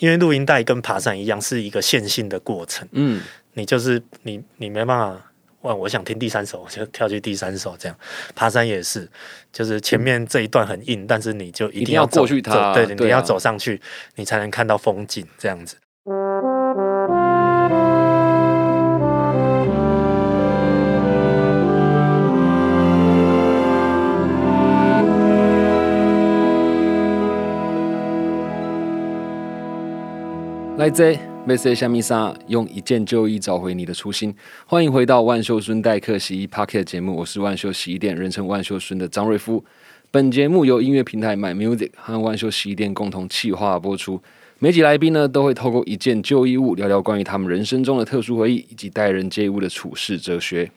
因为录音带跟爬山一样，是一个线性的过程。嗯，你就是你，你没办法。哇，我想听第三首，我就跳去第三首。这样爬山也是，就是前面这一段很硬，但是你就一定要过去它，对，你要走上去，你才能看到风景。这样子。来自梅塞夏米莎，用一件旧衣找回你的初心。欢迎回到万秀孙代客洗衣 Pocket 节目，我是万秀洗衣店人称万秀孙的张瑞夫。本节目由音乐平台 My Music 和万秀洗衣店共同企划播出。每集来宾呢，都会透过一件旧衣物，聊聊关于他们人生中的特殊回忆，以及待人接物的处事哲学。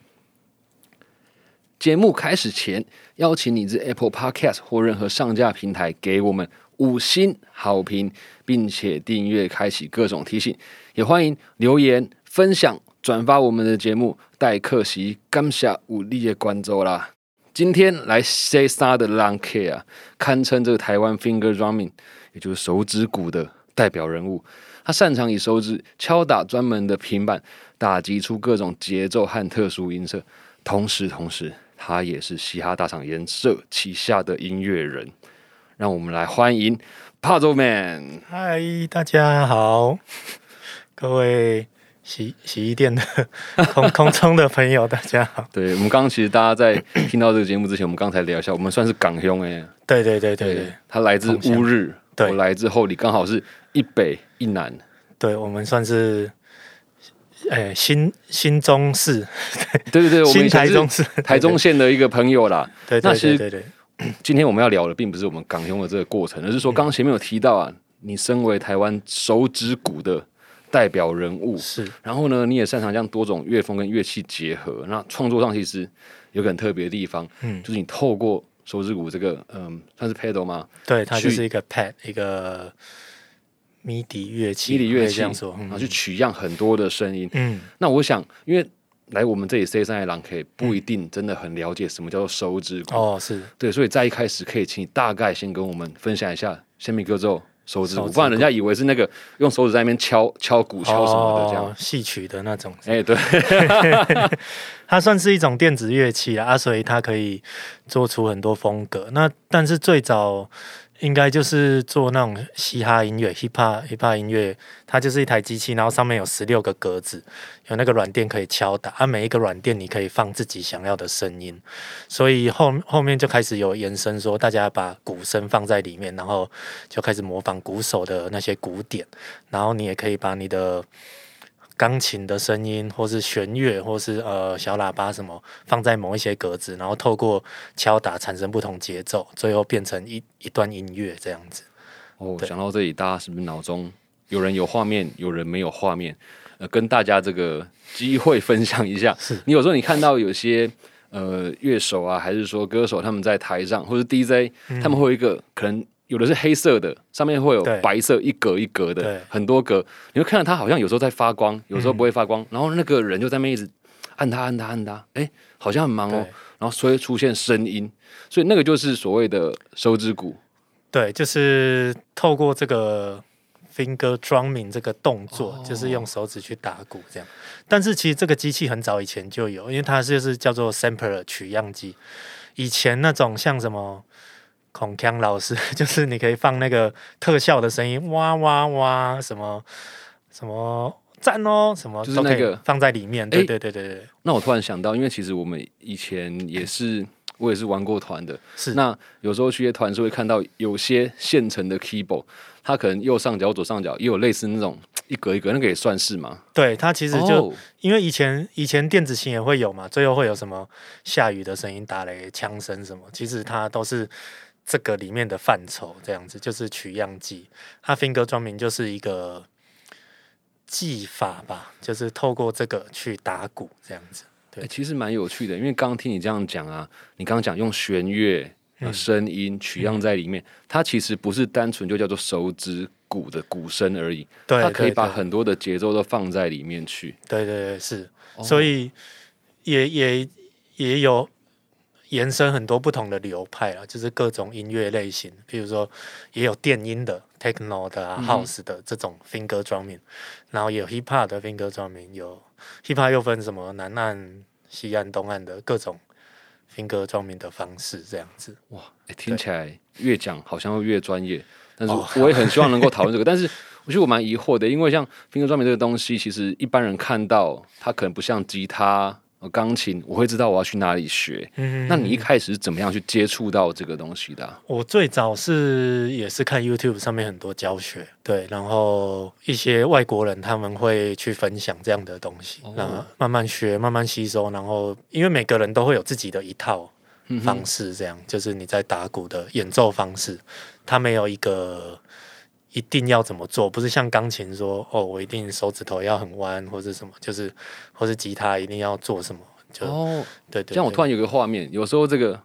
节目开始前，邀请你至 Apple Podcast 或任何上架平台给我们。五星好评，并且订阅，开启各种提醒，也欢迎留言分享、转发我们的节目。待客席刚下武力的关注啦！今天来 say 啥的 Long K 啊，堪称这个台湾 Finger Drumming，也就是手指鼓的代表人物。他擅长以手指敲打专门的平板，打击出各种节奏和特殊音色。同时，同时他也是嘻哈大厂颜色旗下的音乐人。让我们来欢迎帕周 man。嗨，大家好，各位洗洗衣店的空空中的朋友，大家好。对我们刚刚其实大家在听到这个节目之前，我们刚才聊一下，我们算是港兄哎。对对对对对，他来自乌日，我来自后里，刚好是一北一南。对我们算是哎新新中市，对对对，新台中市台中县的一个朋友啦。对对对对对。今天我们要聊的并不是我们港兄的这个过程，而是说刚刚前面有提到啊，你身为台湾手指鼓的代表人物，是，然后呢，你也擅长将多种乐风跟乐器结合，那创作上其实有个很特别的地方，嗯，就是你透过手指鼓这个，嗯，算是 pedal 吗？对，它就是一个 pad，一个 midi 乐器，midi 乐器，然后去取样很多的声音，嗯，那我想，因为。来我们这里 C 三 A 狼 K 不一定真的很了解什么叫做手指鼓哦，是对，所以在一开始可以请你大概先跟我们分享一下先米歌之后手指鼓，不然人家以为是那个用手指在那边敲敲鼓敲什么的这样戏曲的那种。哎，对，它算是一种电子乐器啊，所以它可以做出很多风格。那但是最早。应该就是做那种嘻哈音乐、hip hop hip hop 音乐，它就是一台机器，然后上面有十六个格子，有那个软垫可以敲打，啊，每一个软垫你可以放自己想要的声音，所以后后面就开始有延伸，说大家把鼓声放在里面，然后就开始模仿鼓手的那些鼓点，然后你也可以把你的。钢琴的声音，或是弦乐，或是呃小喇叭什么，放在某一些格子，然后透过敲打产生不同节奏，最后变成一一段音乐这样子。哦，想到这里，大家是不是脑中有人有画面，有人没有画面？呃，跟大家这个机会分享一下。是你有时候你看到有些呃乐手啊，还是说歌手，他们在台上或者 DJ，他们会有一个可能。有的是黑色的，上面会有白色一格一格的，很多格。你会看到它好像有时候在发光，有时候不会发光。然后那个人就在那一直按它按它按它，哎，好像很忙哦。然后所以出现声音，所以那个就是所谓的手指鼓。对，就是透过这个 finger drumming 这个动作，就是用手指去打鼓这样。但是其实这个机器很早以前就有，因为它就是叫做 sampler 取样机。以前那种像什么。孔锵老师 就是你可以放那个特效的声音，哇哇哇，什么什么赞哦，什么就是那个放在里面。对对对对对。那我突然想到，因为其实我们以前也是，我也是玩过团的。是。那有时候去些团是会看到有些现成的 keyboard，它可能右上角、左上角也有类似那种一格一格，那个也算是吗？对，它其实就因为以前以前电子琴也会有嘛，最后会有什么下雨的声音、打雷、枪声什么，其实它都是。这个里面的范畴，这样子就是取样技。它 finger drumming 就是一个技法吧，就是透过这个去打鼓这样子。对，其实蛮有趣的，因为刚刚听你这样讲啊，你刚刚讲用弦乐、声音取样在里面，它其实不是单纯就叫做手指鼓的鼓声而已，它可以把很多的节奏都放在里面去。对对对，是，所以也也也有。延伸很多不同的流派啊，就是各种音乐类型，比如说也有电音的 techno 的 house 的这种 finger drumming，然后也有 hip hop 的 finger drumming，有 hip hop 又分什么南岸、西岸、东岸的各种 finger drumming 的方式，这样子。哇，诶听起来越讲好像会越专业，但是哦我也很希望 能够讨论这个。但是我觉得我蛮疑惑的，因为像 finger drumming 这个东西，其实一般人看到它可能不像吉他、呃钢琴，我会知道我要去哪里学。嗯那你一开始是怎么样去接触到这个东西的啊、我最早是也是看 YouTube 上面很多教学，对，然后一些外国人他们会去分享这样的东西，哦然后慢慢学，慢慢吸收，然后因为每个人都会有自己的一套方式，这样、就是你在打鼓的演奏方式，它没有一个一定要怎么做，不是像钢琴说哦，我一定手指头要很弯或者什么，就是或是吉他一定要做什么，就、哦，对对对这样我突然有个画面，有时候这个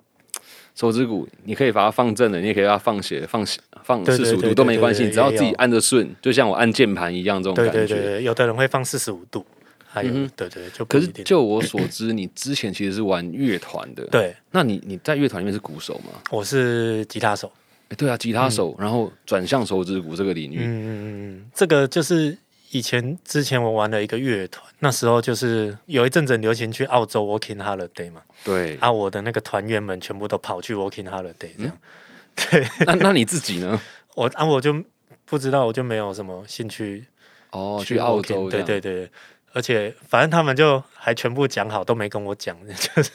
手指骨，你可以把它放正的，你也可以把它放斜、放放对对四十五度都没关系，只要自己按着顺，就像我按键盘一样这种感觉。对对对，有的人会放四十五度，还有、对对，就可是。就我所知，你之前其实是玩乐团的，对，那你你在乐团里面是鼓手吗？我是吉他手。诶对啊，吉他手，然后转向手指鼓这个领域，嗯嗯嗯嗯，这个就是以前之前我玩了一个乐团，那时候就是有一阵子流行去澳洲 working holiday 嘛，对。啊，我的那个团员们全部都跑去 working holiday 这样。对那那你自己呢？我啊，我就不知道，我就没有什么兴趣哦，去澳洲对对对。而且反正他们就还全部讲好，都没跟我讲，就是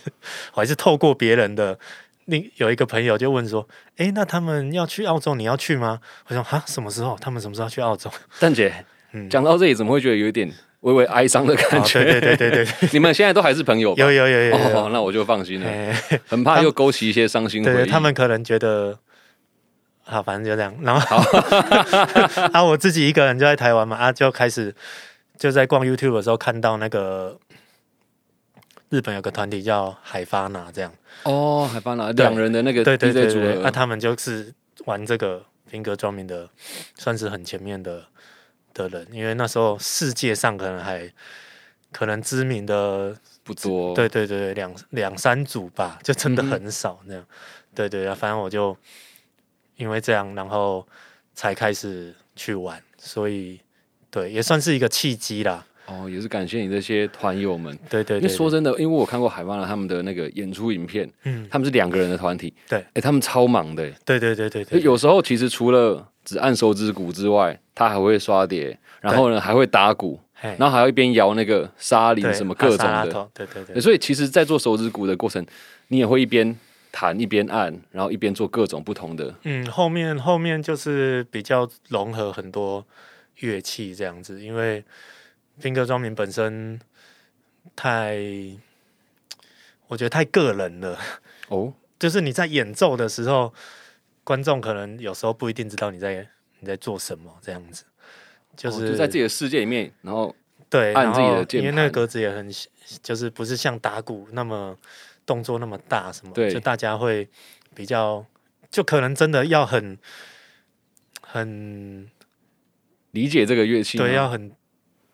我还是透过别人的。另有一个朋友就问说：“诶，那他们要去澳洲，你要去吗？”我说：“哈，什么时候？他们什么时候去澳洲蛋姐嗯讲到这里，怎么会觉得有一点微微哀伤的？”感哦，觉？对对对对对，你们现在都还是朋友吧？有有有有有哦，那我就放心了，哎 很怕又勾起一些伤心回忆。他们可能觉得，好，反正就这样。然后，啊，我自己一个人就在台湾嘛，啊，就开始就在逛 YouTube 的时候看到那个日本有个团体叫海发拿，这样，哦，海发拿对两人的那个对对对对，那、合，他们就是玩这个 finger drumming 的，算是很前面的的人，因为那时候世界上可能还可能知名的不多。对对对对，两两三组吧，就真的很少那样。对对啊，反正我就因为这样，然后才开始去玩，所以对也算是一个契机啦。哦，也是感谢你这些团友们。对对对因为说真的，因为我看过海巴拿他们的那个演出影片，嗯，他们是两个人的团体，对。哎，他们超忙的，对对对对对，有时候其实除了只按手指鼓之外，他还会刷碟，然后呢还会打鼓，然后还要一边摇那个沙铃什么各种的。对对对。对所以其实，在做手指鼓的过程，你也会一边弹一边按，然后一边做各种不同的。嗯，后面后面就是比较融合很多乐器这样子，因为 finger drumming 本身太，我觉得太个人了。哦，就是你在演奏的时候，观众可能有时候不一定知道你在你在做什么，这样子，就、是哦在自己的世界里面，然后对按自己的因为那个格子也很，就是不是像打鼓那么动作那么大什么，对就大家会比较，就可能真的要很很理解这个乐器。对，要很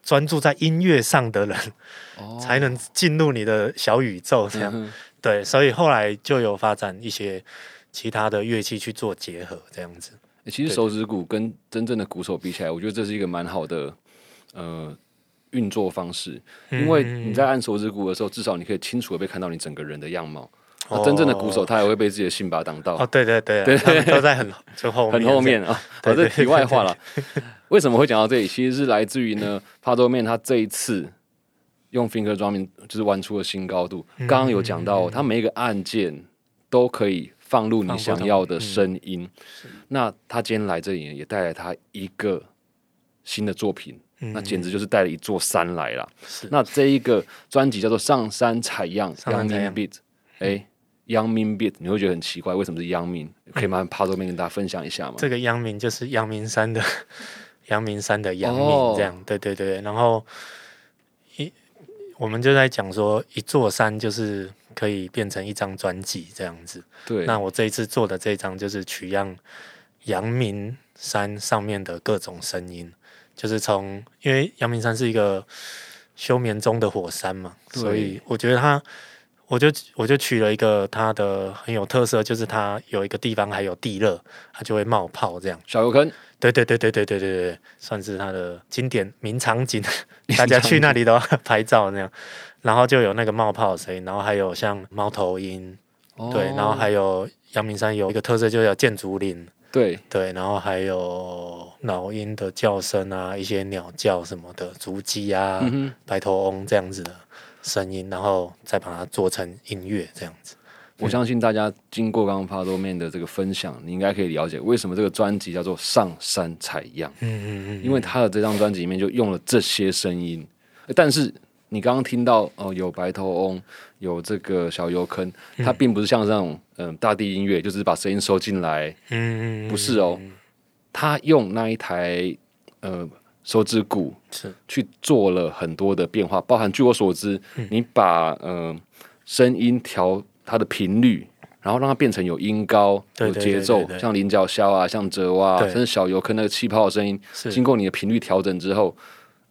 专注在音乐上的人，哦才能进入你的小宇宙这样。嗯对，所以后来就有发展一些其他的乐器去做结合，这样子。欸其实手指鼓跟真正的鼓手比起来，我觉得这是一个蛮好的呃运作方式，因为你在按手指鼓的时候，至少你可以清楚的被看到你整个人的样貌。那真正的鼓手，他也会被自己的性把挡到，哦，对对对，对。都在很 很后面啊。好这题外话了。为什么会讲到这里？其实是来自于呢，帕多面他这一次用 finger drumming 就是玩出了新高度。嗯。刚刚有讲到，他每一个按键都可以放入你想要的嗯声音。那他今天来这里也带来他一个新的作品，嗯。那简直就是带了一座山来了。那这一个专辑叫做《上山采样 Beat，哎，Young Min Beat，你会觉得很奇怪，为什么是 Young Min？可以麻烦帕多面跟大家分享一下吗？这个阳明就是阳明山的阳明山的阳明哦这样，对对对。然后一我们就在讲说，一座山就是可以变成一张专辑这样子。对，那我这一次做的这张就是取样阳明山上面的各种声音，就是从因为阳明山是一个休眠中的火山嘛，所以我觉得它我就我就取了一个它的很有特色，就是它有一个地方还有地热，它就会冒泡这样。小油坑，对对对对对对对对，算是它的经典名场景，大家去那里都要 拍照那样。然后就有那个冒泡的声音，然后还有像猫头鹰，对，然后还有阳明山有一个特色，就叫建竹林。对对，然后还有老鹰的叫声啊，一些鸟叫什么的，竹鸡啊、白头翁这样子的声音，然后再把它做成音乐这样子。我相信大家经过刚刚帕多面的这个分享，你应该可以了解为什么这个专辑叫做《上山采样》。嗯嗯嗯，因为他的这张专辑里面就用了这些声音，但是你刚刚听到哦，有白头翁，有这个小油坑，它并不是像这种。嗯，大地音乐就是把声音收进来，嗯，不是哦，他用那一台呃手指鼓是去做了很多的变化，包含据我所知，你把呃声音调它的频率，然后让它变成有音高、有节奏，像菱角箫啊，像折蛙，甚至小游客那个气泡的声音，经过你的频率调整之后，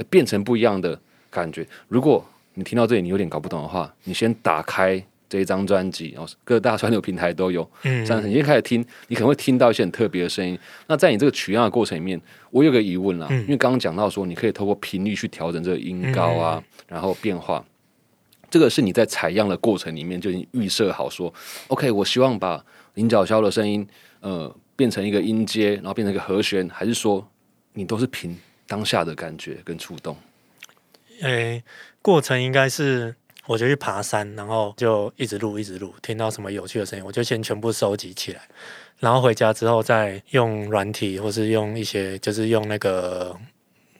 变成不一样的感觉。如果你听到这里你有点搞不懂的话，你先打开。这一张专辑然后，各大传流平台都有。嗯，这样你一开始听，你可能会听到一些很特别的声音。那在你这个取样的过程里面，我有个疑问啦，因为刚刚讲到说，你可以透过频率去调整这个音高啊，然后变化。这个是你在采样的过程里面就已经预设好说，OK，我希望把菱角箫的声音呃变成一个音阶，然后变成一个和弦，还是说你都是凭当下的感觉跟触动？诶，过程应该是。我就去爬山，然后就一直录，一直录，听到什么有趣的声音，我就先全部收集起来，然后回家之后再用软体，或是用一些，就是用那个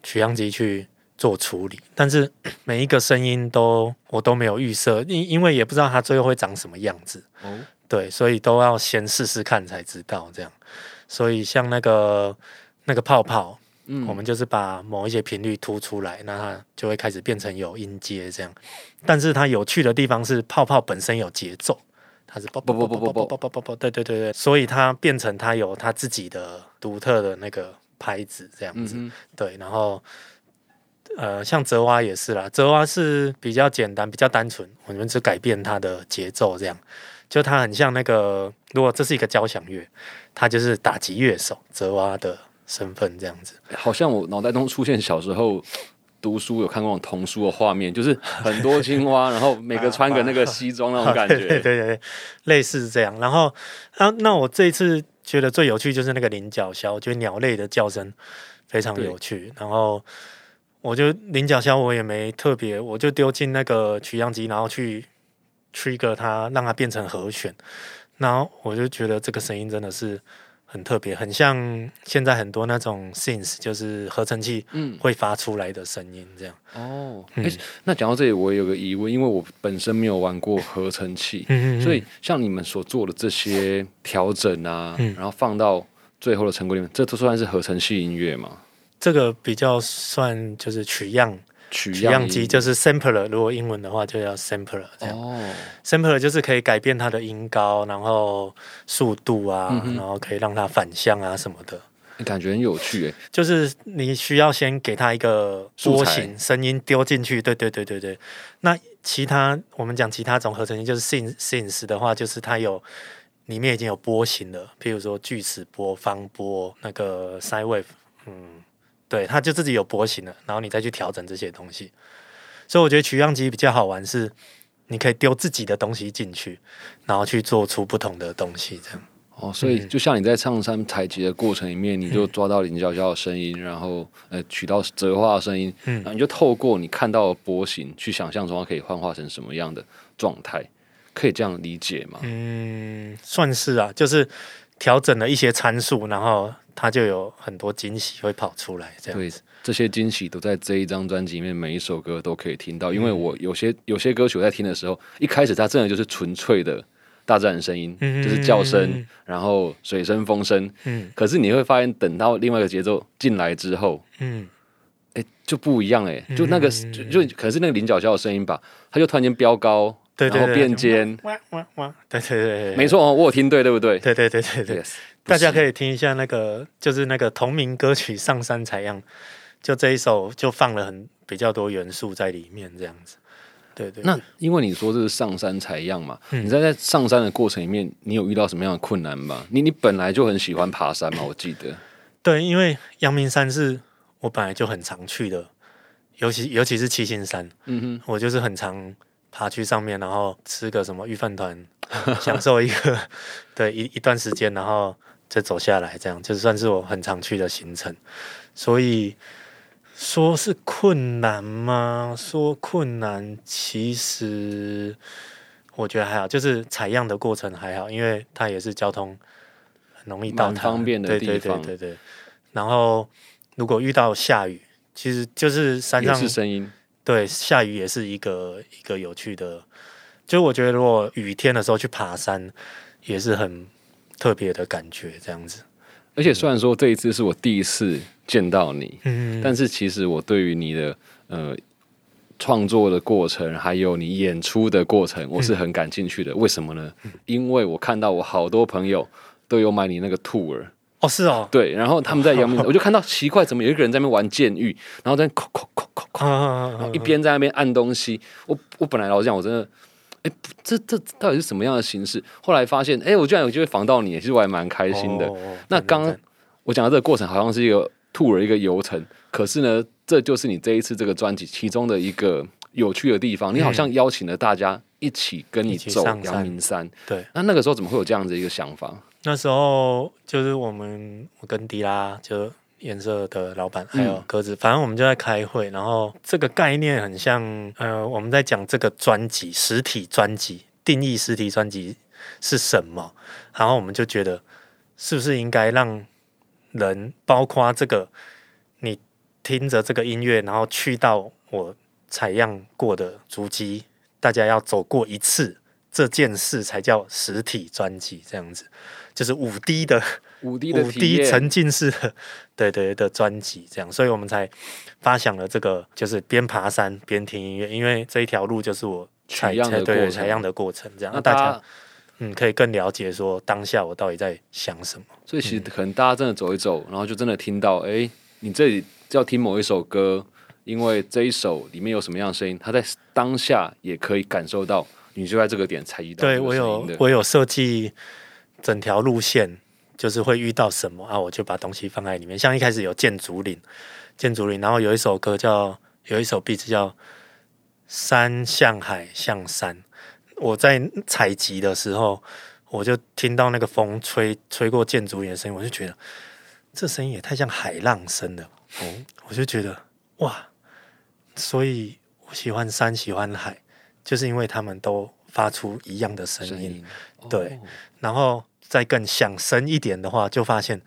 取样机去做处理。但是 每一个声音都我都没有预设，因因为也不知道它最后会长什么样子。哦，对，所以都要先试试看才知道这样。所以像那个那个泡泡。我们就是把某一些频率突出来，那它就会开始变成有音阶这样。但是它有趣的地方是，泡泡本身有节奏，它是啵啵啵啵啵啵啵啵啵啵，对对对对，所以它变成它有它自己的独特的那个拍子这样子。对，然后呃，像泽蛙也是啦，泽蛙是比较简单、比较单纯，我们只改变它的节奏这样，就它很像那个，如果这是一个交响乐，它就是打击乐手泽蛙的。身份这样子，好像我脑袋中出现小时候读书有看过童书的画面，就是很多青蛙，然后每个穿个那个西装那种感觉，对对对，类似这样。然后啊，那我这一次觉得最有趣就是那个菱角枭，就鸟类的叫声非常有趣。然后我就菱角枭我也没特别，我就丢进那个取样机，然后去 trigger 它，让它变成和弦。然后我就觉得这个声音真的是。很特别，很像现在很多那种 synth，就是合成器会发出来的声音这样。哦，那讲到这里，我也有个疑问，因为我本身没有玩过合成器，所以像你们所做的这些调整啊，然后放到最后的成果里面，这都算是合成器音乐吗？这个比较算就是取样。取样机就是 sampler，如果英文的话就叫 sampler。哦，sampler 就是可以改变它的音高，然后速度啊，然后可以让它反向啊什么的。感觉很有趣诶，就是你需要先给它一个波形声音丢进去，对对对对对。那其他我们讲其他种合成器，就是 syn synth 的话，就是它有里面已经有波形了，譬如说锯齿波、方波、那个 sine wave，嗯。对，它就自己有波形了，然后你再去调整这些东西。所以我觉得取样机比较好玩，是你可以丢自己的东西进去，然后去做出不同的东西，这样。哦，所以就像你在唱山采集的过程里面，你就抓到菱角角的声音，然后呃取到折花的声音，嗯，然后你就透过你看到的波形去想象中它可以幻化成什么样的状态，可以这样理解吗？嗯，算是啊，就是调整了一些参数，然后。它就有很多惊喜会跑出来，这样子。这些惊喜都在这一张专辑里面，每一首歌都可以听到。因为我有些有些歌曲我在听的时候，一开始它真的就是纯粹的大自然声音，就是叫声，然后水声、风声。嗯。可是你会发现，等到另外一个节奏进来之后，嗯，哎，就不一样哎，就那个就就可能是那个菱角箫的声音吧，它就突然间飙高，然后变尖，哇哇哇！对对对，没错哦，我有听对，对不对？对对对对对。大家可以听一下那个，就是那个同名歌曲《上山采样》，就这一首就放了很比较多元素在里面，这样子。对对。那因为你说这是上山采样嘛，嗯你在在上山的过程里面，你有遇到什么样的困难吗？你你本来就很喜欢爬山嘛，我记得。对，因为阳明山是我本来就很常去的，尤其尤其是七星山，嗯哼我就是很常爬去上面，然后吃个什么御饭团，享受一个 对一一段时间，然后再走下来，这样就算是我很常去的行程。所以说是困难吗？说困难，其实我觉得还好，就是采样的过程还好，因为它也是交通很容易到达，方便的对对地方对对对对。然后如果遇到下雨，其实就是山上是声音。对，下雨也是一个一个有趣的，就我觉得如果雨天的时候去爬山，也是很特别的感觉，这样子。而且虽然说这一次是我第一次见到你，嗯，但是其实我对于你的呃创作的过程，还有你演出的过程，我是很感兴趣的。为什么呢？因为我看到我好多朋友都有买你那个 tour，哦是哦，对，然后他们在阳明，我就看到奇怪，怎么有一个人在那边玩剑玉，然后在那扣扣扣扣扣，啊然后一边在那边按东西。我我本来老实讲，我真的。哎，不这这到底是什么样的形式？后来发现，哎，我居然有机会防到你，其实我还蛮开心的。哦那刚我讲的这个过程好像是一个 tour 一个游程，可是呢，这就是你这一次这个专辑其中的一个有趣的地方。你好像邀请了大家一起跟你走阳明山。对，那那个时候怎么会有这样子一个想法？那时候就是我们我跟迪拉就颜色的老板还有嗯鸽子，反正我们就在开会，然后这个概念很像呃我们在讲这个专辑实体专辑定义实体专辑是什么，然后我们就觉得是不是应该让人包括这个你听着这个音乐，然后去到我采样过的足迹，大家要走过一次。这件事才叫实体专辑，这样子就是五 D 的五 D 的五 D，沉浸式的，对对的专辑，这样，所以我们才发想了这个，就是边爬山边听音乐，因为这一条路就是我采样的过程。采样的过程，这样，那大家家，嗯可以更了解说当下我到底在想什么。所以其实可能大家真的走一走，然后就真的听到，哎，你这里要听某一首歌，因为这一首里面有什么样的声音，他在当下也可以感受到，你就在这个点才遇到对我有。我有设计整条路线，就是会遇到什么啊，我就把东西放在里面。像一开始有建竹林，建竹林，然后有一首歌叫有一首 beat 叫山向海向山。我在采集的时候，我就听到那个风吹吹过建筑林的声音，我就觉得这声音也太像海浪声了。哦，我就觉得哇，所以我喜欢山，喜欢海，就是因为他们都发出一样的声音。声音，对哦然后再更想深一点的话，就发现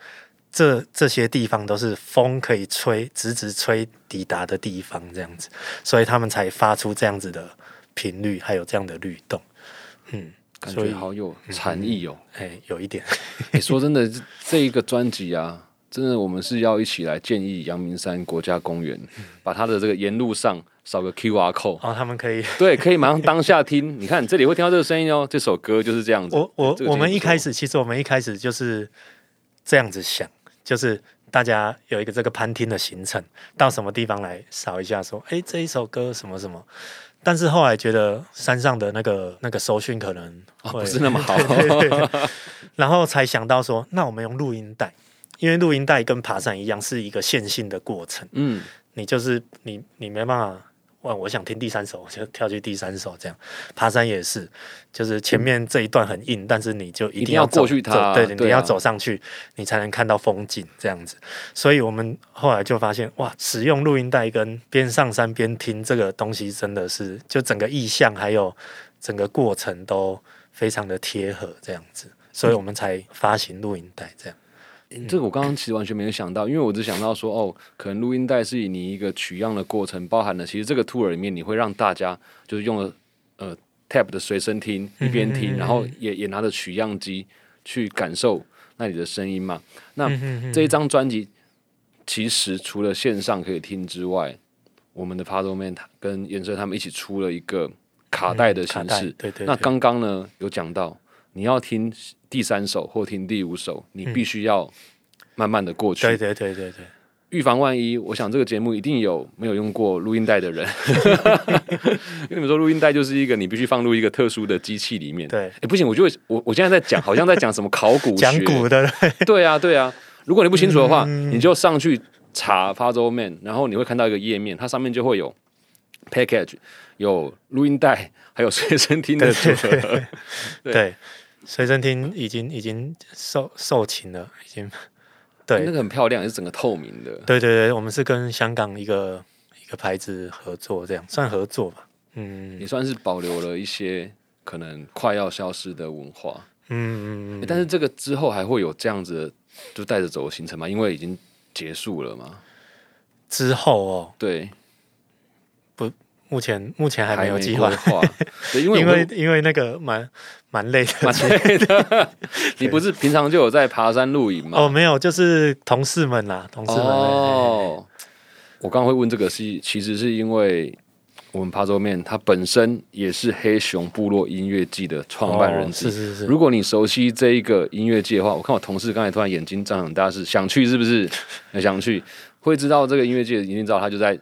这这些地方都是风可以吹直直吹抵达的地方，这样子，所以他们才发出这样子的频率，还有这样的律动。嗯，感所以觉好有禅意哦。哎，有一点，哎、说真的，这这一个专辑啊，真的我们是要一起来建议阳明山国家公园，把它的这个沿路上扫个 QR code，哦，他们可以。对，可以马上当下听。你看这里会听到这个声音哦，这首歌就是这样子。我我这个我们一开始，其实我们一开始就是这样子想，就是大家有一个这个攀听的行程，到什么地方来扫一下，说，哎，这一首歌什么什么。但是后来觉得山上的那个那个收讯可能不是那么好。对对对然后才想到说，那我们用录音带，因为录音带跟爬山一样是一个线性的过程，嗯，你就是你你没办法。哇！我想听第三首，我就跳去第三首，这样爬山也是，就是前面这一段很硬，但是你就一一定要过去它对，你要走上去，你才能看到风景这样子。所以我们后来就发现，哇，使用录音带跟边上山边听这个东西，真的是就整个意象还有整个过程都非常的贴合这样子，所以我们才发行录音带这样。这个我刚刚其实完全没有想到，因为我只想到说，哦，可能录音带是以你一个取样的过程，包含了其实这个 tour 里面你会让大家就是用了呃 tab 的随身听，一边听，然后也也拿着取样机去感受那里的声音嘛。那这一张专辑其实除了线上可以听之外，我们的 p a d o Man 跟颜色他们一起出了一个卡带的形式。对对对那刚刚呢有讲到，你要听第三首或听第五首，你必须要慢慢的过去。对对对对对，预防万一，我想这个节目一定有没有用过录音带的人，因为你们说录音带就是一个你必须放入一个特殊的机器里面。对，哎，不行，我就会我我现在在讲，好像在讲什么考古讲学古的，对啊，对啊。如果你不清楚的话，嗯。你就上去查 Puzzle Man，然后你会看到一个页面，它上面就会有 package，有录音带，还有随身听的组合。对。对，随身听已经已经售售罄了，已经。对那个很漂亮，也是整个透明的。对对对，我们是跟香港一个一个牌子合作，这样算合作吧。嗯也算是保留了一些可能快要消失的文化。嗯嗯嗯，欸但是这个之后还会有这样子就带着走的行程吗？因为已经结束了嘛。之后哦，对，目前目前还没有计规划，因为因我为因为那个蛮蛮累的。蛮累的。你不是平常就有在爬山露营吗？哦，没有，就是同事们啦，同事们。哦，我刚刚会问这个是，其实是因为我们爬桌面它本身也是黑熊部落音乐季的创办人哦。是是是，如果你熟悉这一个音乐季的话，我看我同事刚才突然眼睛张很大，是想去是不是？很 想去，会知道这个音乐季的，一定知道它就在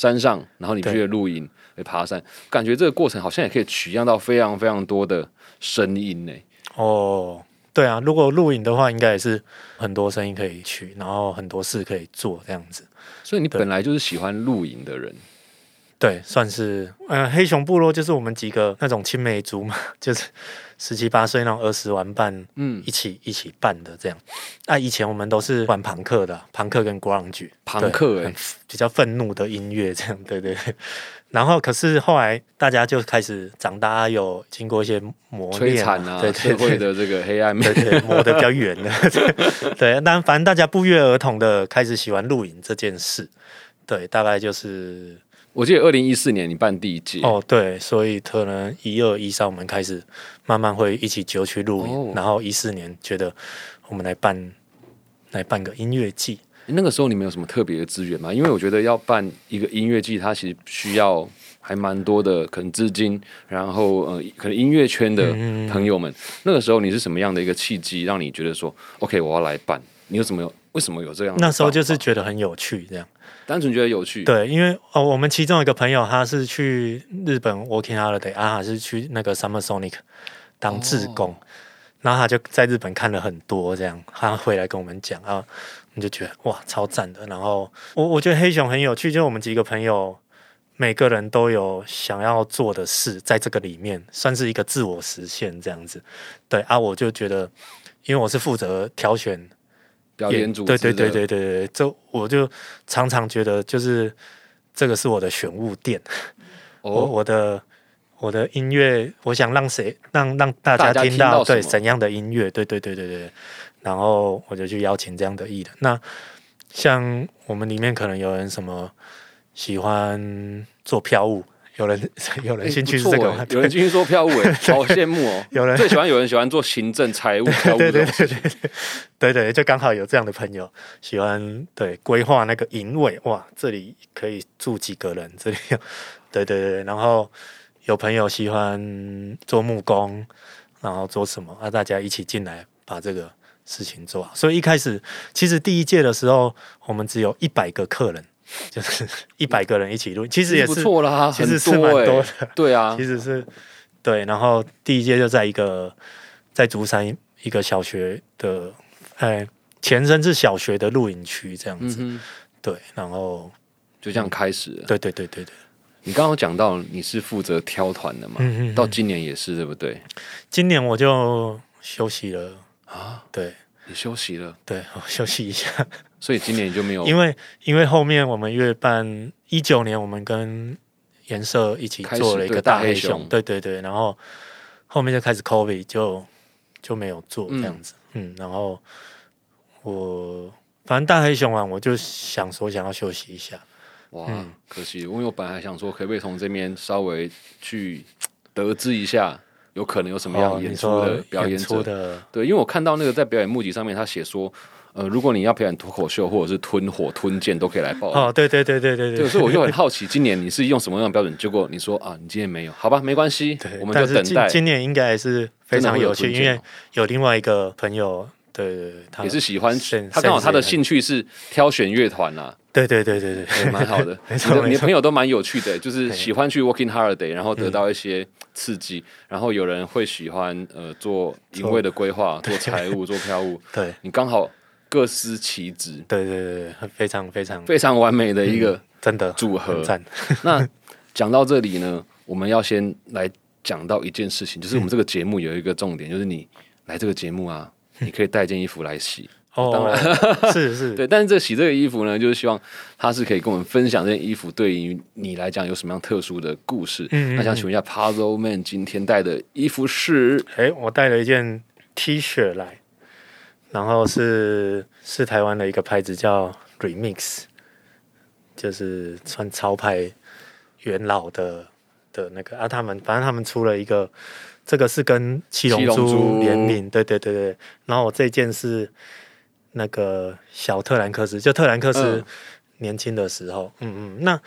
山上，然后你去对露营、去爬山，感觉这个过程好像也可以取样到非常非常多的声音呢。哦，对啊，如果录影的话，应该也是很多声音可以取，然后很多事可以做，这样子。所以你本来就是喜欢露营的人，对，算是呃，黑熊部落就是我们几个那种青梅竹马，就是十七八岁那种儿时玩伴嗯一，起一起办的这样。啊，以前我们都是玩朋克的，朋克跟国朗剧，朋克比较愤怒的音乐这样，对对对。然后可是后来大家就开始长大，有经过一些磨摧练残啊，对社会对对。的这个黑暗面对。对，磨得比较远的，对，但反正大家不约而同的开始喜欢露营这件事，对，大概就是我记得二零一四年你办第一届，哦，对，所以可能一二一三我们开始慢慢会一起就去露营，哦。然后一四年觉得我们来办来办个音乐季，那个时候你们有什么特别的资源吗？因为我觉得要办一个音乐季，它其实需要还蛮多的可能资金，然后呃，可能音乐圈的嗯朋友们，那个时候你是什么样的一个契机，让你觉得说，OK，我要来办？你有什么有为什么有这样那时候就是觉得很有趣，这样。单纯觉得有趣，对，因为哦，我们其中一个朋友，他是去日本 working holiday 啊，他是去那个 Summer Sonic 当志工，然后他就在日本看了很多，这样他回来跟我们讲啊，我们就觉得哇超赞的。然后我我觉得黑熊很有趣，就是我们几个朋友每个人都有想要做的事，在这个里面算是一个自我实现这样子。对啊，我就觉得，因为我是负责挑选表演对对对对对对，这我就常常觉得就是这个是我的选物店，我哦，我的我的音乐，我想让谁让让大大家家听到听到对怎样的音乐，对对对对对，然后我就去邀请这样的艺人。那像我们里面可能有人什么喜欢做票务，有人 有人哎兴趣是这个有人进去做票务，哎，好羡慕哦。有人最喜欢有人喜欢做行政、财务、票务这种事情。对对，就刚好有这样的朋友喜欢对规划那个营位，哇，这里可以住几个人，这里有对对对，然后有朋友喜欢做木工，然后做什么啊？大家一起进来把这个事情做好。所以一开始其实第一届的时候，我们只有一百个客人，就是一百个人一起录，其实也不是错啦，其实是蛮多的。对啊其，实是对，然后第一届就在一个在竹山一个小学的，哎，前身是小学的露营区这样子，嗯哼，对，然后就这样开始了。对对对对对，你刚刚有讲到你是负责挑团的嘛？嗯到今年也是对不对？今年我就休息了，啊，对你休息了，对，我休息一下，所以今年你就没有因为因为后面我们月半一九年，我们跟颜色一起做了一对个大黑熊熊，对对对，然后后面就开始 COVID 就就没有做这样子，嗯然后我反正大黑熊啊，我就想说想要休息一下，哇，嗯可惜，因为我本来还想说，可不可以从这边稍微去得知一下，有可能有什么样哦，演出的表演演出者？的，对，因为我看到那个在表演募集上面，他写说，呃，如果你要表演脱口秀或者是吞火、吞剑，都可以来报名。哦，对对对对对对，所以我就很好奇，今年你是用什么样的标准？结果你说啊，你今年没有，好吧，没关系，对，我们就等待。今今年应该还是非常有趣，因为有另外一个朋友，对对对，他也是喜欢现，他刚好他的兴趣是挑选乐团啦，对对对对对，蛮好的。没你的你的朋友都蛮有趣的，就是喜欢去 working holiday，然后得到一些刺激，然后有人会喜欢呃做营位的规划、做财务、做票务，对。你刚好各司其职，对对对对，非常非常非常完美的一个真的组合。赞。那讲到这里呢，我们要先来讲到一件事情，就是我们这个节目有一个重点，就是你来这个节目啊，你可以带件衣服来洗。哦，是是，对，但是这洗这个衣服呢，就是希望他是可以跟我们分享这件衣服对于你来讲有什么样特殊的故事。嗯嗯那想请问一下，Puzzle Man 今天带的衣服是？哎，我带了一件 T 恤来，然后是是台湾的一个牌子叫 Remix，就是穿潮牌元老的的那个啊，他们反正他们出了一个，这个是跟七龙珠珠联名，对对对对。然后我这件是那个小特兰克斯，就特兰克斯嗯年轻的时候，嗯嗯，那。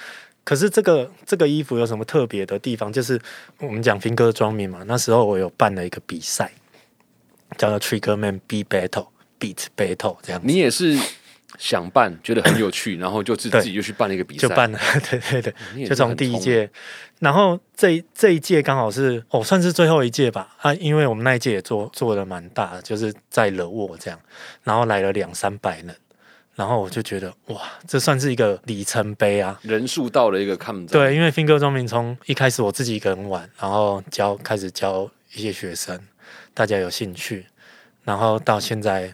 可是这个这个衣服有什么特别的地方？就是我们讲 finger drumming 嘛，那时候我有办了一个比赛，叫做 Trigger Man Beat Battle Beat Battle 这样子，你也是想办，觉得很有趣，然后就自自己就去办了一个比赛，就办了，对 对对，就是从第一届，然后这一这一届刚好是哦，算是最后一届吧。啊，因为我们那一届也做做的蛮大的，就是在惹沃这样，然后来了两三百人，然后我就觉得哇，这算是一个里程碑啊。人数到了一个看不到。对，因为 Finger 庄明从一开始我自己一个人玩，然后教开始教一些学生，大家有兴趣，然后到现在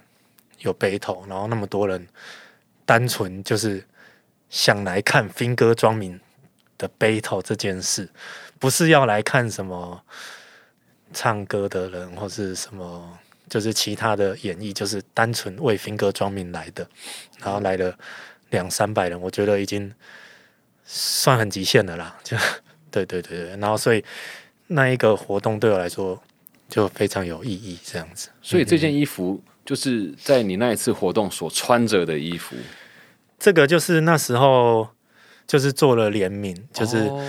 有 battle，然后那么多人单纯就是想来看 Finger 庄明的 battle 这件事，不是要来看什么唱歌的人或是什么。就是其他的演绎，就是单纯为 Finger 庄明来的，然后来了两三百人，我觉得已经算很极限的啦，就对对对对，然后所以那一个活动对我来说就非常有意义，这样子。所以这件衣服就是在你那一次活动所穿着的衣服，这个就是那时候就是做了联名，就是哦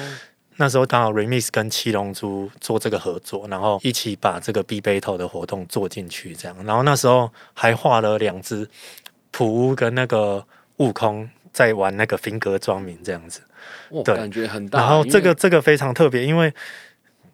那时候刚好 Remix 跟七龙珠做这个合作，然后一起把这个 B Battle 的活动做进去，这样。然后那时候还画了两只普乌跟那个悟空在玩那个分格装名这样子。对感觉很大。然后这个这个非常特别，因为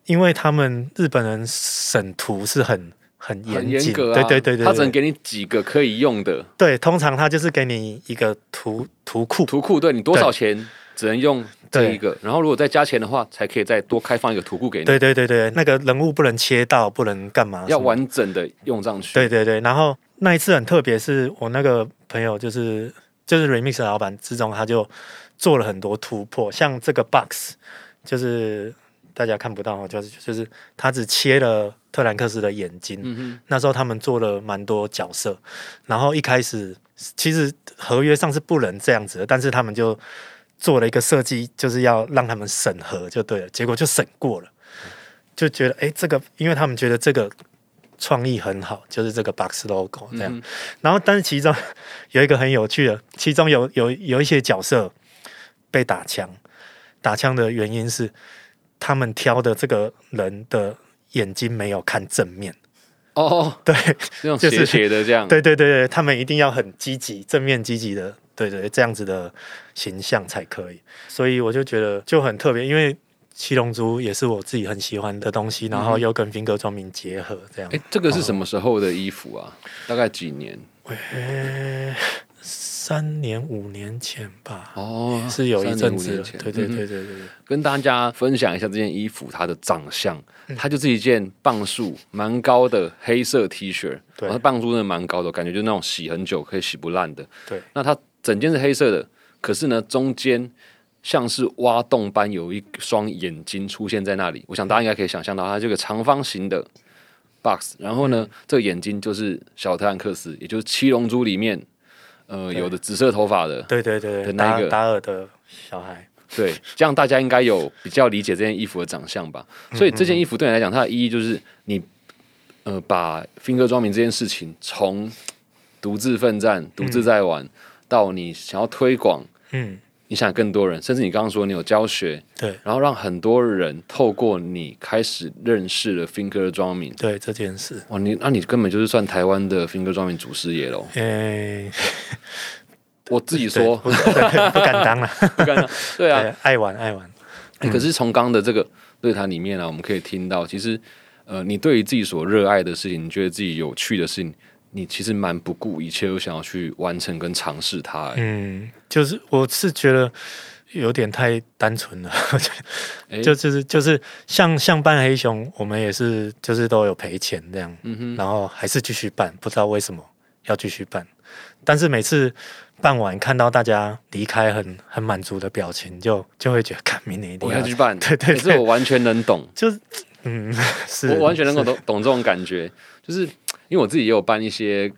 因为他们日本人审图是很很很严格啊，对对对对，他只能对。给你几个可以用的。对，通常他就是给你一个图图库，图库，对你多少钱只能用这一个，然后如果再加钱的话，才可以再多开放一个图库给你，对对对对，那个人物不能切到，不能干嘛，要完整的用上去。对对对，然后那一次很特别，是我那个朋友就是就是 Remix 的老板之中，他就做了很多突破，像这个 box 就是大家看不到哦，就是就是他只切了特兰克斯的眼睛，嗯那时候他们做了蛮多角色，然后一开始其实合约上是不能这样子的，但是他们就做了一个设计，就是要让他们审核就对了，结果就审过了，就觉得诶，这个，因为他们觉得这个创意很好，就是这个 box logo，这样，嗯然后但是其中有一个很有趣的，其中有有有一些角色被打枪，打枪的原因是他们挑的这个人的眼睛没有看正面。哦，对 这种就是斜斜的这样，对对对对，他们一定要很积极、正面积极的，对对，这样子的形象才可以。所以我就觉得就很特别，因为七龙珠也是我自己很喜欢的东西，然后又跟 finger 装名结合，这样。哎，这个是什么时候的衣服啊？大概几年？呃，三年五年前吧，哦，是有一阵子对对对对。跟大家分享一下这件衣服它的长相，嗯。它就是一件磅数蛮高的黑色 T 恤，对。然后磅数真的蛮高的，感觉就是那种洗很久可以洗不烂的。对，那它整件是黑色的，可是呢中间像是挖洞般有一双眼睛出现在那里，我想大家应该可以想象到，它这个长方形的 box，然后嗯。呢，这个眼睛就是小特兰克斯，也就是七龙珠里面呃有的紫色头发的，对对对的那一个达尔的小孩，对，这样大家应该有比较理解这件衣服的长相吧。所以这件衣服对你来讲，它的意义就是你呃把 finger 装名这件事情从独自奋战、独自在玩，到你想要推广嗯，你想更多人，甚至你刚刚说你有教学，对。然后让很多人透过你开始认识了 Finger Drumming。对这件事，哇，你那你根本就是算台湾的 Finger Drumming 祖师爷喽！诶、我自己对说，不敢当了，不敢当。对啊，对，爱玩爱玩，欸可是从刚刚的这个对谈里面啊，我们可以听到，其实呃，你对于自己所热爱的事情，你觉得自己有趣的事情，你其实蛮不顾一切，又想要去完成跟尝试它、欸。嗯，就是我是觉得有点太单纯了，欸就就是就是像像办黑熊，我们也是就是都有赔钱这样，嗯哼，然后还是继续办，不知道为什么要继续办，但是每次办完看到大家离开很很满足的表情，就就会觉得，看明年一定要我要去办，对对欸这我完全能懂，就是嗯，是我完全能够懂懂这种感觉，就是因为我自己也有办一些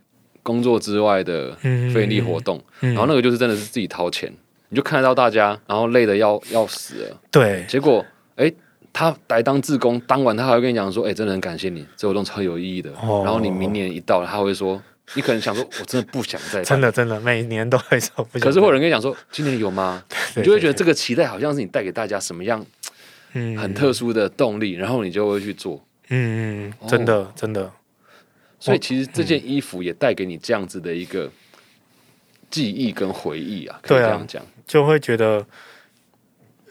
工作之外的嗯非营利活动，嗯然后那个就是真的是自己掏钱，你就看得到大家，然后累的要要死了，对结果哎。诶他来当志工，当晚他还会跟你讲说：“哎、真的很感谢你，这活动超有意义的。哦然后你明年一到，他会说：“你可能想说，我真的不想再。真的真的每年都会说不想，可是会有人跟你讲说：“今年有吗？”你就会觉得对这个期待好像是你带给大家什么样嗯很特殊的动力，然后你就会去做。嗯嗯，哦真的真的所以其实这件衣服也带给你这样子的一个记忆跟回忆啊，可以这样讲，就会觉得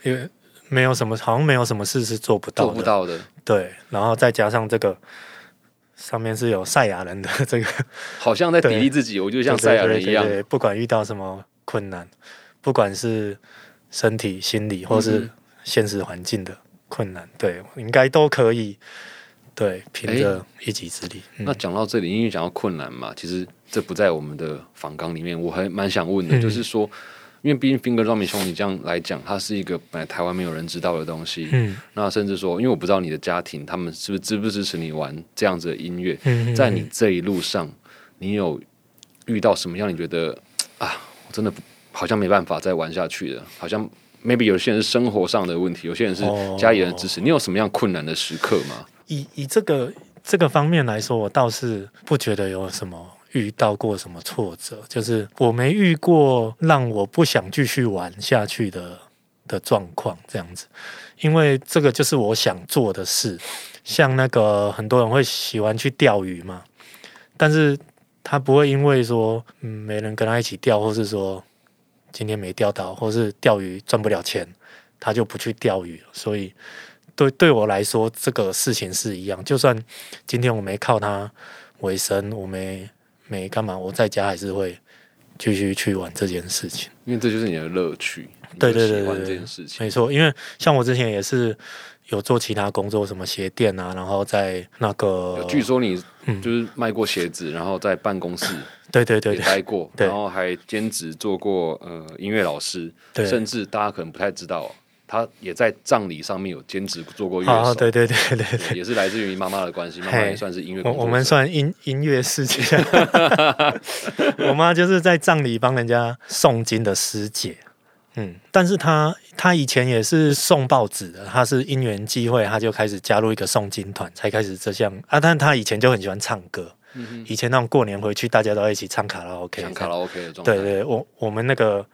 也没有什么，好像没有什么事是做不到的，做不到的，对，然后再加上这个上面是有赛亚人的这个，好像在砥对砺自己。我就像对赛亚人一样不管遇到什么困难，不管是身体、心理或嗯是现实环境的困难，对，应该都可以。对，凭着一己之力，嗯那讲到这里，因为讲到困难嘛，其实这不在我们的访纲里面。我还蛮想问的，嗯就是说，因为毕竟 Finger Drumming 兄弟这样来讲，它是一个本来台湾没有人知道的东西。嗯那甚至说，因为我不知道你的家庭他们是不是支不支持你玩这样子的音乐，嗯，在你这一路上，你有遇到什么样你觉得啊，我真的不好像没办法再玩下去了，好像 maybe 有些人是生活上的问题，有些人是哦家里人的支持，你有什么样困难的时刻吗？以以这个这个方面来说，我倒是不觉得有什么遇到过什么挫折，就是我没遇过让我不想继续玩下去的的状况，这样子，因为这个就是我想做的事。像那个很多人会喜欢去钓鱼嘛，但是他不会因为说嗯没人跟他一起钓，或是说今天没钓到，或是钓鱼赚不了钱，他就不去钓鱼了。所以对对我来说，这个事情是一样。就算今天我没靠它为生，我没没干嘛，我在家还是会继续去玩这件事情。因为这就是你的乐趣，对对对对对件事情。没错，因为像我之前也是有做其他工作，什么鞋店啊，然后在那个据说你嗯就是卖过鞋子，然后在办公室对对对待过，然后还兼职做过呃音乐老师，甚至大家可能不太知道，他也在葬礼上面有兼职做过乐啊，手，对对对对对。对也是来自于妈妈的关系，妈妈也算是音乐我。我们算音 音乐世界，我妈就是在葬礼帮人家诵经的师姐，嗯，但是她她以前也是送报纸的，她是因缘际会，她就开始加入一个诵经团，才开始这项啊。但她以前就很喜欢唱歌，嗯以前那种过年回去大家都要一起唱卡拉 OK，唱，卡拉 OK 的状态，对对，我我们那个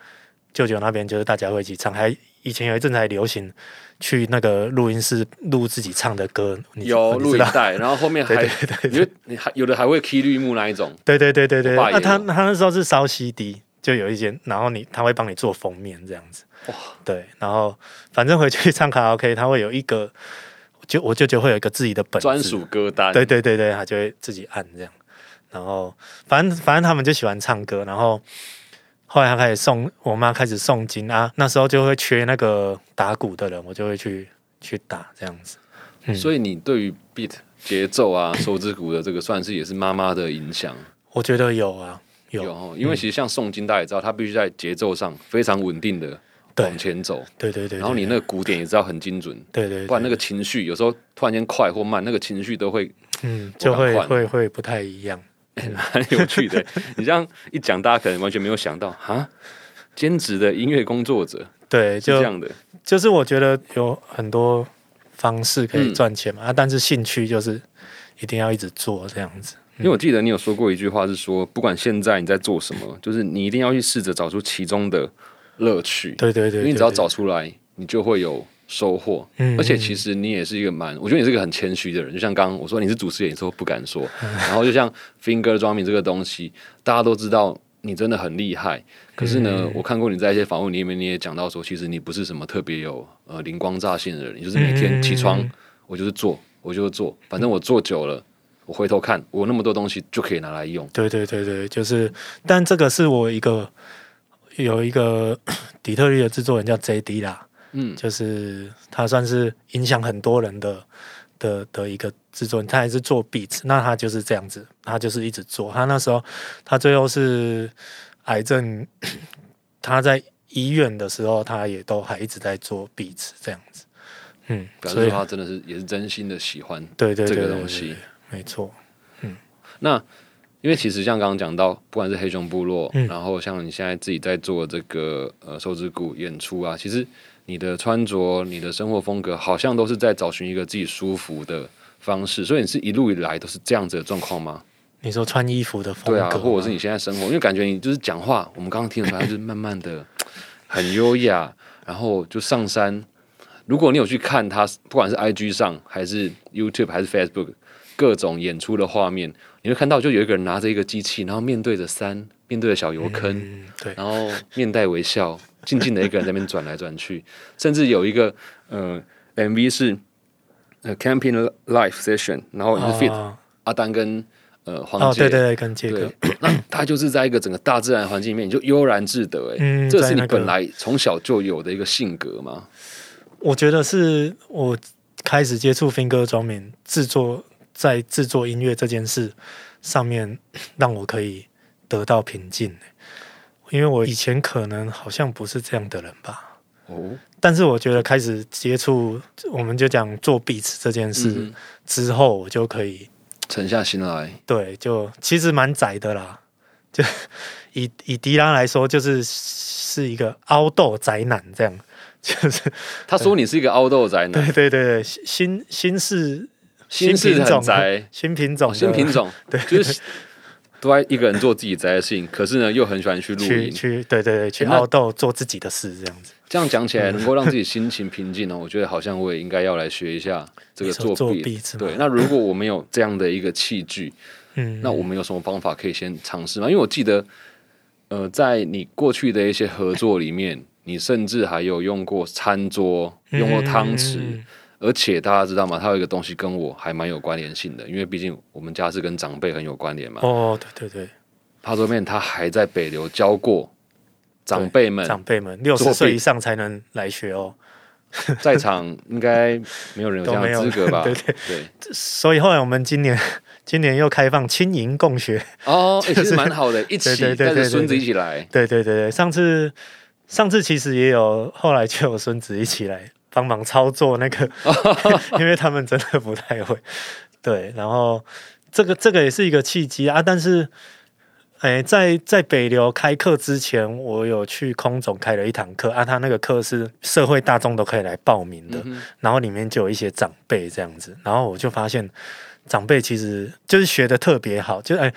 舅舅那边就是大家会一起唱，还以前有一阵子还流行去那个录音室录自己唱的歌，你有录音带，然后后面还因为你还有的还会 key 绿幕那一种，对对对对对，那、他他那时候是烧 CD，就有一间，然后你他会帮你做封面这样子。哇，对，然后反正回去唱卡拉 OK，他会有一个，就我舅舅会有一个自己的本子。专属。歌单，对对对对，他就会自己按这样。然后反正反正他们就喜欢唱歌，然后后来他开始送，我妈开始诵经啊，那时候就会缺那个打鼓的人，我就会去去打这样子。嗯。所以你对于 beat 节奏啊、手指鼓的这个算是也是妈妈的影响。我觉得有啊，有，因为其实像诵经，大家也知道，它必须在节奏上非常稳定的往前走，对对对，然后你那个鼓点也知道很精准，对对，不然那个情绪有时候突然间快或慢，那个情绪都会嗯就会会会不太一样。蛮有趣的。你这样一讲，大家可能完全没有想到啊，兼职的音乐工作者对，就是这样的，就是我觉得有很多方式可以嗯赚钱嘛，啊，但是兴趣就是一定要一直做这样子。因为我记得你有说过一句话，是说不管现在你在做什么，就是你一定要去试着找出其中的乐趣。对对对，因为你只要找，出来，你就会有收获。嗯而且其实你也是一个蛮，我觉得你是一个很谦虚的人。就像刚刚我说你是主持人，你说不敢说。然后就像 finger drumming 这个东西，大家都知道你真的很厉害。可是呢，嗯我看过你在一些访问里面，你也讲到说，其实你不是什么特别有呃灵光乍现的人，你就是每天起床，嗯我就是做，我就是做，反正我做久了，我回头看，我那么多东西就可以拿来用。对对对对，就是，但这个是我一个有一个 底特律的制作人叫 J.D. 啦，嗯，就是他算是影响很多人的的的一个制作人，他还是做 beats，那他就是这样子，他就是一直做。他那时候他最后是癌症，他在医院的时候，他也都还一直在做 beats 这样子。嗯，所以表示他真的是也是真心的喜欢这对对对对个东西。对没错。嗯那因为其实像刚刚讲到，不管是黑熊部落，嗯然后像你现在自己在做这个呃手指鼓演出啊，其实你的穿着、你的生活风格，好像都是在找寻一个自己舒服的方式。所以你是一路以来都是这样子的状况吗？你说穿衣服的风格，对啊，或者是你现在生活，因为感觉你就是讲话，我们刚刚听得出来，就是慢慢的很优雅，然后就上山。如果你有去看他，不管是 IG 上还是 YouTube 还是 Facebook 各种演出的画面，你会看到就有一个人拿着一个机器，然后面对着山，面对着小油坑，嗯，对，然后面带微笑，静静的一个人在那边转来转去，甚至有一个呃 MV 是呃 Camping Life Session，然后 fit 哦阿丹跟呃黄哦，杰，对对对，跟杰对哥，，那他就是在一个整个大自然环境里面，你就悠然自得、哎、嗯这是你本来从小就有的一个性格吗？我觉得是我开始接触 finger drumming 制作，在制作音乐这件事上面，让我可以得到平静。因为我以前可能好像不是这样的人吧，哦，但是我觉得开始接触，我们就讲做 beats 这件事、嗯之后，我就可以沉下心来，对，就其实蛮窄的啦。就以以迪拉来说，就是是一个凹豆宅男这样，就是他说你是一个凹豆宅男，对对对对，新新式心是很品种宅，新品种哦新品种，对。就是都在一个人做自己宅的事情，可是呢又很喜欢去露去营。去对对对去诶那凹豆做自己的事这样子。这样讲起来，能够让自己心情平静呢，我觉得好像我也应该要来学一下这个做你说做 beat。beats 吗对，那如果我们有这样的一个器具，嗯，那我们有什么方法可以先尝试吗？因为我记得，呃，在你过去的一些合作里面，你甚至还有用过餐桌，用过汤匙，嗯而且大家知道吗？他有一个东西跟我还蛮有关联性的，因为毕竟我们家是跟长辈很有关联嘛。哦，对对对，帕桌面他还在北流教过长辈们，长辈们六十岁以上才能来学哦。在场应该没有人有这样资格吧？对对对所以后来我们今年 今年又开放轻盈共学，哦，欸其实蛮好的，一起带着孙子一起来。对对对对，上次上次其实也有，后来就有孙子一起来帮忙操作那个，因为他们真的不太会。对，然后这个这个也是一个契机啊，但是。哎，在在北流开课之前，我有去空总开了一堂课啊，他那个课是社会大众都可以来报名的，嗯然后里面就有一些长辈这样子，然后我就发现长辈其实就是学的特别好，就哎，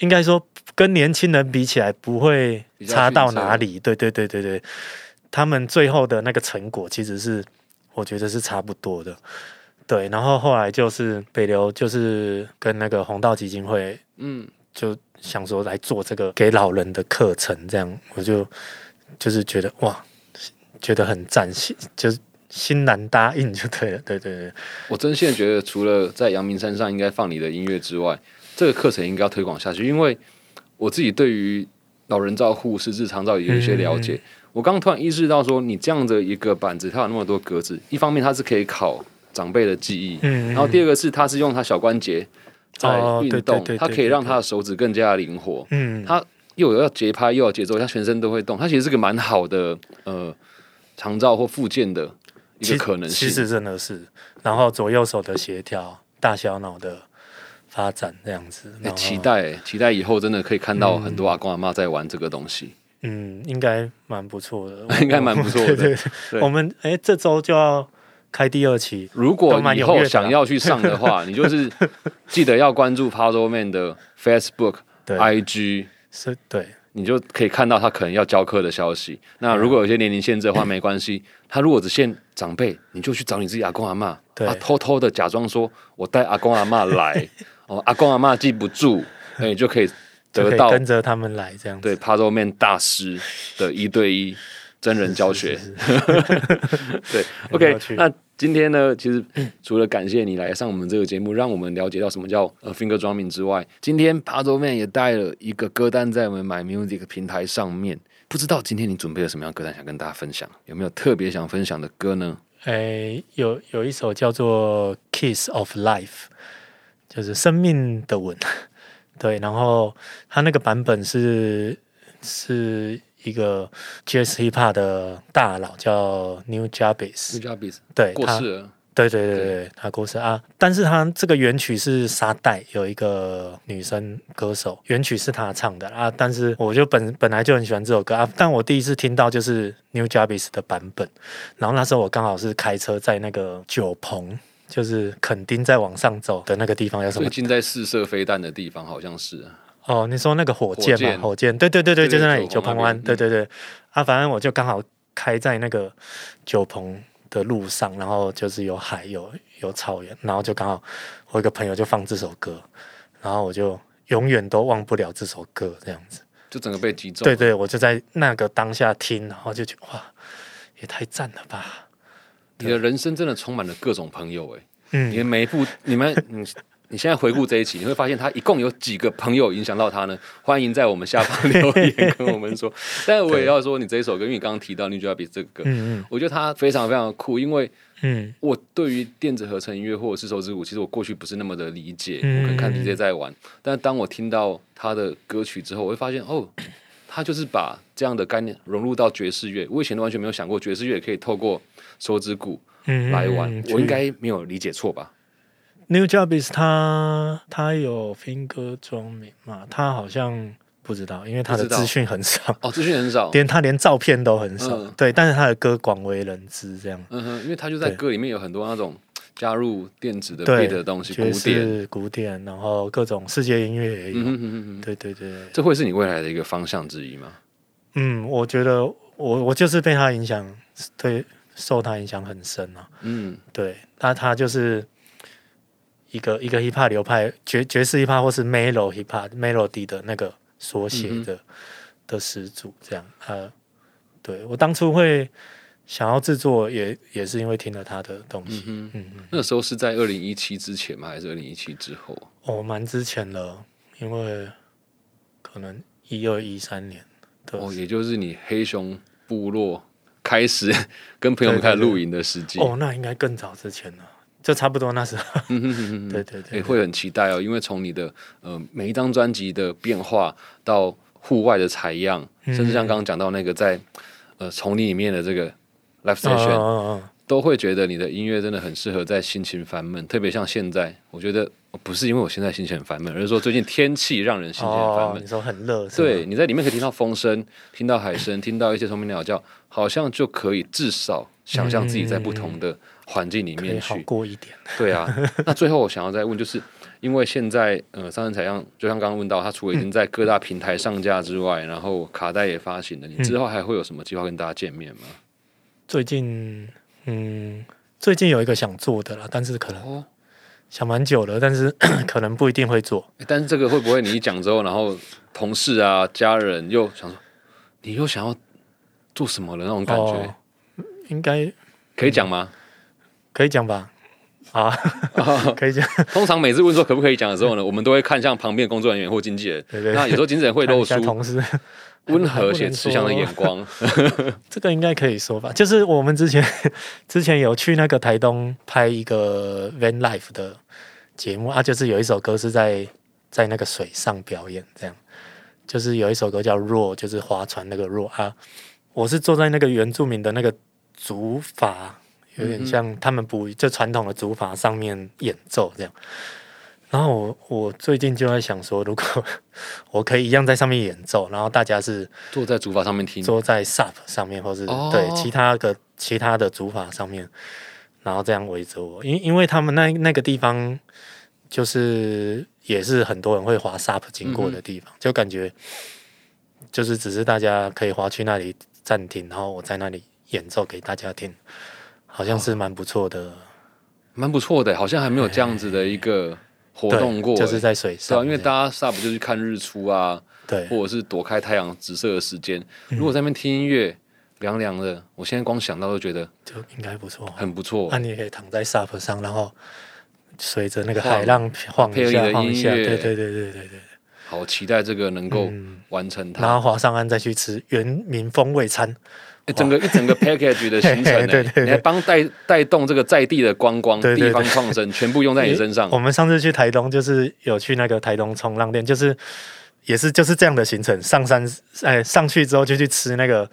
应该说跟年轻人比起来不会差到哪里，对对对对对，他们最后的那个成果其实是我觉得是差不多的，对，然后后来就是北流就是跟那个红道基金会嗯，就想说来做这个给老人的课程，这样我就就是觉得哇，觉得很赞，心就是欣然答应就对了，对对对，我真心的觉得，除了在阳明山上应该放你的音乐之外，这个课程应该要推广下去。因为我自己对于老人照护、失智长照也有一些了解。我刚突然意识到说，你这样的一个板子，它有那么多格子，一方面它是可以考长辈的记忆，嗯，然后第二个是它是用它小关节在运动，它可以让他的手指更加灵活。嗯，它又有要节拍又有节奏，它全身都会动，它其实是个蛮好的呃长照或附件的一其个可能性。其实真的是，然后左右手的协调，大小脑的发展这样子，期待、期待以后真的可以看到很多阿公阿妈在玩这个东西，嗯，应该蛮不错的，应该蛮不错的对 对对。对我们哎、这周就要开第二期，如果以后想要去上的话，你就是记得要关注 Puzzle Man 的 Facebook、对，IG，是，对，你就可以看到他可能要教课的消息。那如果有些年龄限制的话，没关系。他如果只限长辈，你就去找你自己阿公阿妈，偷偷的假装说我带阿公阿妈来，哦，阿公阿妈记不住，那你就可以得到跟着他们来这样子。对 Man 大师的一对一 真人教学。对，OK。那今天呢，其实除了感谢你来上我们这个节目，让我们了解到什么叫呃 finger drumming 之外，今天 Puzzle Man 也带了一个歌单在我们 My Music 平台上面。不知道今天你准备了什么样歌单想跟大家分享？有没有特别想分享的歌呢？诶，有有一首叫做《Kiss of Life》，就是生命的吻。对，然后他那个版本是是一个 Jazz Hip Hop 的大佬叫 New Jabez，j a b i s 对他过世了，对对对对对，他过世啊，但是他这个原曲是沙袋有一个女生歌手，原曲是他唱的啊，但是我就本本来就很喜欢这首歌啊，但我第一次听到就是 New Jabez 的版本，然后那时候我刚好是开车在那个酒棚，就是垦丁在往上走的那个地方有什么？最近在试射飞弹的地方好像是啊哦，你说那个火箭嘛，火箭，对对对对，就在那里九棚那九棚湾，对对对，啊，反正我就刚好开在那个九鹏的路上，然后就是有海有有草原，然后就刚好我有一个朋友就放这首歌，然后我就永远都忘不了这首歌这样子。就整个被击中。对对，我就在那个当下听，然后就觉得哇，也太赞了吧。你的人生真的充满了各种朋友哎、你嗯，的每一步，你们，你你现在回顾这一期，你会发现他一共有几个朋友影响到他呢？欢迎在我们下方留言跟我们说。但我也要说，你这一首歌，因为你刚刚提到《New 这个歌，嗯。我觉得它非常非常的酷，因为嗯。我对于电子合成音乐或者是手指舞，其实我过去不是那么的理解，嗯。我可能看 DJ 在玩，但当我听到他的歌曲之后，我会发现哦。他就是把这样的概念融入到爵士乐，我以前都完全没有想过爵士乐也可以透过手指鼓嗯，来玩，嗯我应该没有理解错吧？New Jobs 他他有 finger drumming 嘛？他好像不知道，因为他的资讯很少。哦，资讯很少，连他连照片都很少，嗯。对，但是他的歌广为人知，这样。嗯哼，因为他就在歌里面有很多那种加入电子的对 beat 的东西，古典，古典，然后各种世界音乐也有，嗯哼哼哼。哼，对对对，这会是你未来的一个方向之一吗？嗯，我觉得我我就是被他影响，对，受他影响很深啊，嗯，对，那他就是一个一个 hip hop 流派，爵爵士 hip hop 或是 melo hip hop melody 的那个缩写嗯的、的始祖，这样，呃，对我当初会想要制作也，也是因为听了他的东西，嗯，嗯嗯。那时候是在二零一七之前吗？还是二零一七之后？哦，蛮之前了，因为可能一二一三年的哦，也就是你黑熊部落开始 跟朋友们开始。露营的时机。哦，那应该更早之前了，就差不多那时候。嗯哼哼哼。对对对，也会很期待哦，因为从你的呃每一张专辑的变化到户外的采样，嗯。甚至像刚刚讲到那个在呃丛林里面的这个 live 嗯 session，、嗯嗯都会觉得你的音乐真的很适合在心情烦闷，特别像现在，我觉得呃不是因为我现在心情很烦闷，而是说最近天气让人心情很烦哦，闷你。说很热，对，，你在里面可以听到风声，听到海声，听到一些虫鸣鸟叫，好像就可以至少想象自己在不同的环境里面去。过一点。对啊，那最后我想要再问，就是因为现在呃，三人采样，就像刚刚问到，他除了已经在各大平台上架之外，然后卡带也发行了，你之后还会有什么计划跟大家见面吗？最近，嗯，最近有一个想做的啦，但是可能哦，想蛮久了，但是 可能不一定会做。但是这个会不会你一讲之后，然后同事啊、家人又想说，你又想要做什么的那种感觉，哦应该可以讲吗？可以讲吧？啊，可以讲，通常每次问说可不可以讲的时候呢，我们都会看向旁边的工作人员或经纪人，对对那有时候经纪人会露出同事。温和且慈祥的眼光。这个应该可以说吧，就是我们之前之前有去那个台东拍一个 van life 的节目啊，就是有一首歌是在在那个水上表演，这样就是有一首歌叫《弱》，就是划船那个弱啊，我是坐在那个原住民的那个竹筏，有点像他们捕就传统的竹筏上面演奏这样。然后我我最近就在想说，如果 我可以一样在上面演奏，然后大家是坐在竹筏上面听，坐在 SUP 上面，或是、哦。对其他的其他的竹筏上面，然后这样围着我，因因为他们那那个地方就是也是很多人会滑 SUP 经过的地方，就感觉就是只是大家可以滑去那里暂停，然后我在那里演奏给大家听，好像是蛮不错的。蛮不错的，好像还没有这样子的一个活动过，就是在水对啊，上，因为大家 sub 就去看日出啊，对。或者是躲开太阳直射的时间。嗯。如果在那边听音乐，凉凉的，我现在光想到都觉得就应该不错。很不错。那、。你也可以躺在 SUP 上，然后随着那个海浪晃一下，配合你的晃一下，音乐对对对对对对对。好期待这个能够嗯完成它。然后滑上岸再去吃原民风味餐，欸整个一整个 package 的行程、欸，对对对你还帮带带动这个在地的观光、对对地方创生，全部用在你身上我。们上次去台东，就是有去那个台东冲浪店，就是也是就是这样的行程，上山哎上去之后就去吃那个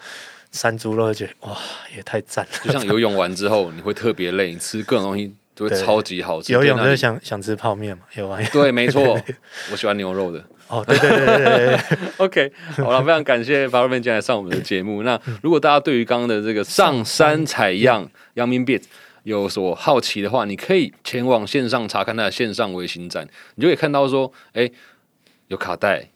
山猪肉，就觉得哇也太赞了。就像游泳完之后，你会特别累，你吃各种东西都会超级好吃。游泳就是想想吃泡面嘛，有啊。对，没错，我喜欢牛肉的。哦，对对对对对对，OK，好了，非常感谢巴瑞面今天来上我们的节目。那如果大家对于刚刚的这个上山采样阳明 Beat 有所好奇的话，你可以前往线上查看它的线上微型站，你就可以看到说，哎、有卡带。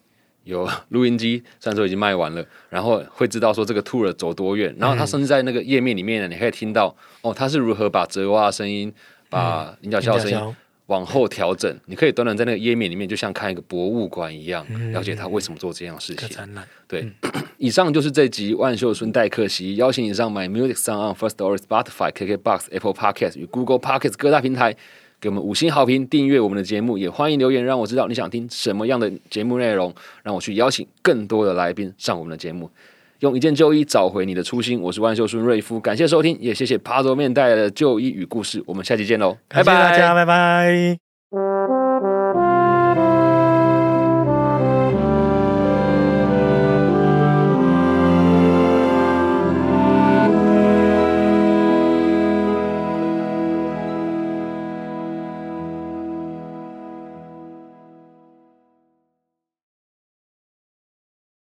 有录音机，虽然说已经卖完了，然后会知道说这个 tour 走多远，然后他甚至在那个页面里面呢，你可以听到哦，他是如何把折蛙的声音、把银角嗯笑的声音往后调整，你可以短短在那个页面里面，就像看一个博物馆一样，了解他为什么做这样的事情。对，以上就是这集万秀孙代客席，邀请你上 My Music Sound on First Story、Spotify、KKBox、Apple Podcast 与 Google Podcast 各大平台，给我们五星好评，订阅我们的节目，也欢迎留言让我知道你想听什么样的节目内容，让我去邀请更多的来宾上我们的节目。用一件旧衣找回你的初心，我是万秀顺瑞夫，感谢收听，也谢谢爬桌面带来的旧衣与故事，我们下期见喽，拜拜。大，家，拜拜。